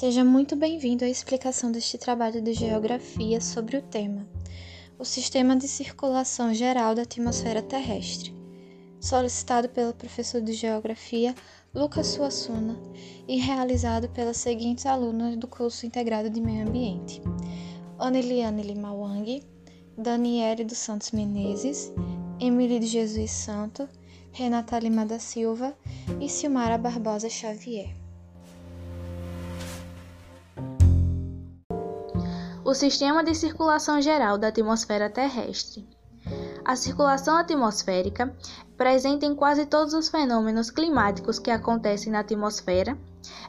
Seja muito bem-vindo à explicação deste trabalho de geografia sobre o tema O Sistema de Circulação Geral da Atmosfera Terrestre, solicitado pelo professor de Geografia Lucas Suassuna e realizado pelas seguintes alunas do curso integrado de Meio Ambiente: Aneliane Lima Wang, Daniele dos Santos Menezes, Emily de Jesus Santo, Renata Lima da Silva e Silmara Barbosa Xavier. O sistema de circulação geral da atmosfera terrestre. A circulação atmosférica, presente em quase todos os fenômenos climáticos que acontecem na atmosfera,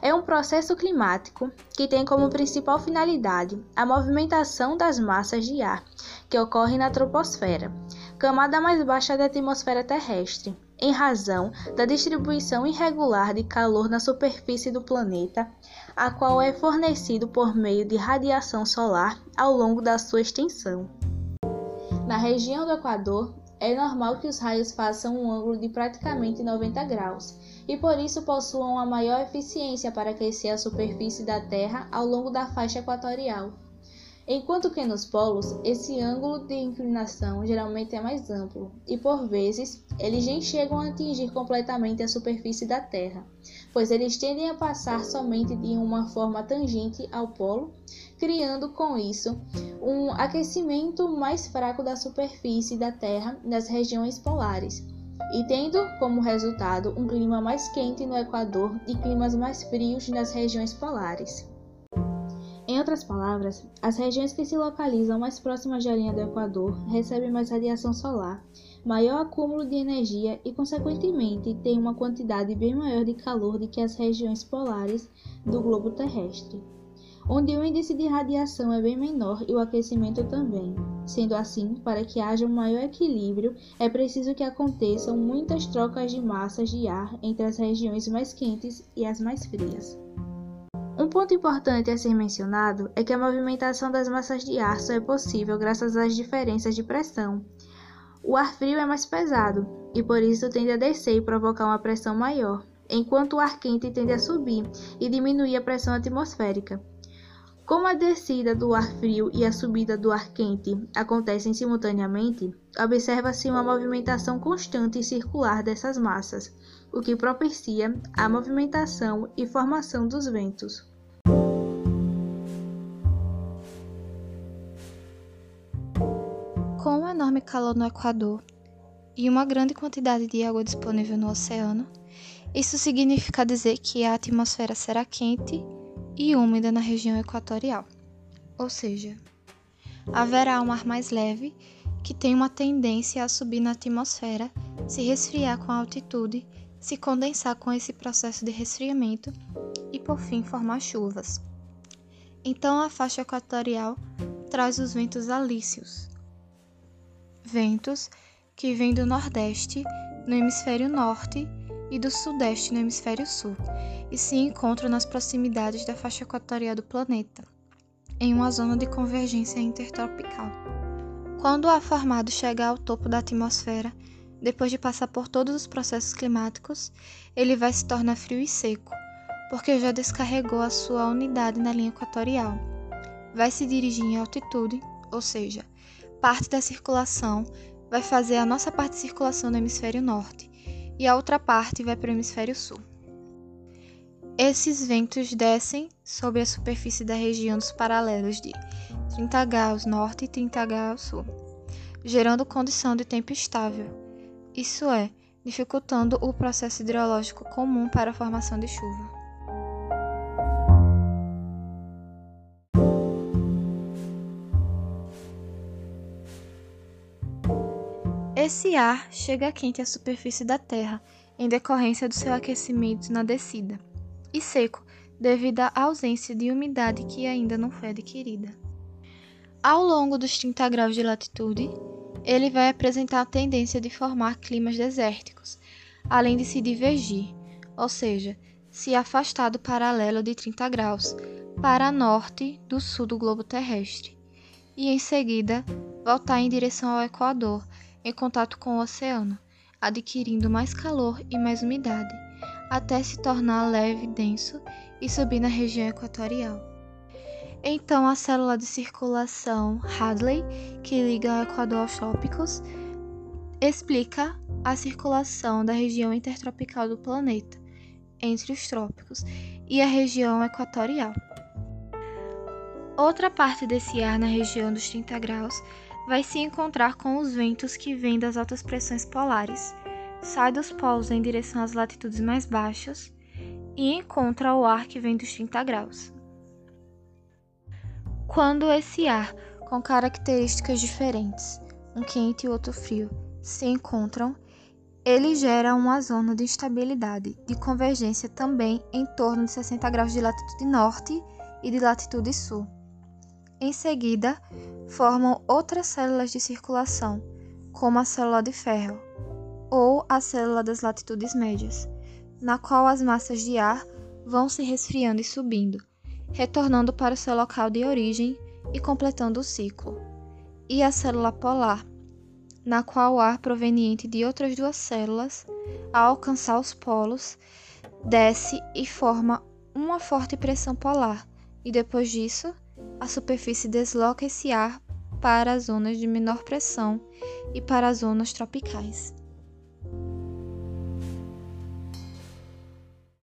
é um processo climático que tem como principal finalidade a movimentação das massas de ar que ocorre na troposfera, camada mais baixa da atmosfera terrestre, em razão da distribuição irregular de calor na superfície do planeta, a qual é fornecido por meio de radiação solar ao longo da sua extensão. Na região do Equador, é normal que os raios façam um ângulo de praticamente 90 graus e por isso possuam a maior eficiência para aquecer a superfície da Terra ao longo da faixa equatorial. Enquanto que nos polos, esse ângulo de inclinação geralmente é mais amplo e, por vezes, eles nem chegam a atingir completamente a superfície da Terra, pois eles tendem a passar somente de uma forma tangente ao polo, criando com isso um aquecimento mais fraco da superfície da Terra nas regiões polares, e tendo como resultado um clima mais quente no Equador e climas mais frios nas regiões polares. Outras palavras, as regiões que se localizam mais próximas da linha do Equador recebem mais radiação solar, maior acúmulo de energia e, consequentemente, têm uma quantidade bem maior de calor do que as regiões polares do globo terrestre, onde o índice de radiação é bem menor e o aquecimento também. Sendo assim, para que haja um maior equilíbrio, é preciso que aconteçam muitas trocas de massas de ar entre as regiões mais quentes e as mais frias. Ponto importante a ser mencionado é que a movimentação das massas de ar só é possível graças às diferenças de pressão. O ar frio é mais pesado e por isso tende a descer e provocar uma pressão maior, enquanto o ar quente tende a subir e diminuir a pressão atmosférica. Como a descida do ar frio e a subida do ar quente acontecem simultaneamente, observa-se uma movimentação constante e circular dessas massas, o que propicia a movimentação e formação dos ventos. Enorme calor no Equador e uma grande quantidade de água disponível no oceano, isso significa dizer que a atmosfera será quente e úmida na região equatorial. Ou seja, haverá um ar mais leve que tem uma tendência a subir na atmosfera, se resfriar com a altitude se condensar com esse processo de resfriamento e, por fim, formar chuvas. Então, a faixa equatorial traz os ventos alícios, ventos que vêm do Nordeste no hemisfério Norte e do Sudeste no hemisfério Sul e se encontram nas proximidades da faixa equatorial do planeta, em uma zona de convergência intertropical. Quando o ar formado chega ao topo da atmosfera, depois de passar por todos os processos climáticos, ele vai se tornar frio e seco, porque já descarregou a sua unidade na linha equatorial. Vai se dirigir em altitude, ou seja, parte da circulação vai fazer a nossa parte de circulação no hemisfério norte e a outra parte vai para o hemisfério sul. Esses ventos descem sobre a superfície da região dos paralelos de 30 graus norte e 30 graus sul, gerando condição de tempo estável, isso é, dificultando o processo hidrológico comum para a formação de chuva. Esse ar chega quente à superfície da Terra em decorrência do seu aquecimento na descida, e seco devido à ausência de umidade que ainda não foi adquirida. Ao longo dos 30 graus de latitude, ele vai apresentar a tendência de formar climas desérticos, além de se divergir, ou seja, se afastar do paralelo de 30 graus para norte do sul do globo terrestre, e em seguida voltar em direção ao Equador, em contato com o oceano, adquirindo mais calor e mais umidade, até se tornar leve e denso e subir na região equatorial. Então, a célula de circulação Hadley, que liga o Equador aos trópicos, explica a circulação da região intertropical do planeta, entre os trópicos, e a região equatorial. Outra parte desse ar na região dos 30 graus vai se encontrar com os ventos que vêm das altas pressões polares, sai dos polos em direção às latitudes mais baixas e encontra o ar que vem dos 30 graus. Quando esse ar, com características diferentes, um quente e outro frio, se encontram, ele gera uma zona de instabilidade, de convergência também em torno de 60 graus de latitude norte e de latitude sul. Em seguida, formam outras células de circulação, como a célula de ferro, ou a célula das latitudes médias, na qual as massas de ar vão se resfriando e subindo, retornando para o seu local de origem e completando o ciclo, e a célula polar, na qual o ar proveniente de outras duas células, ao alcançar os polos, desce e forma uma forte pressão polar, e depois disso a superfície desloca esse ar para as zonas de menor pressão e para as zonas tropicais.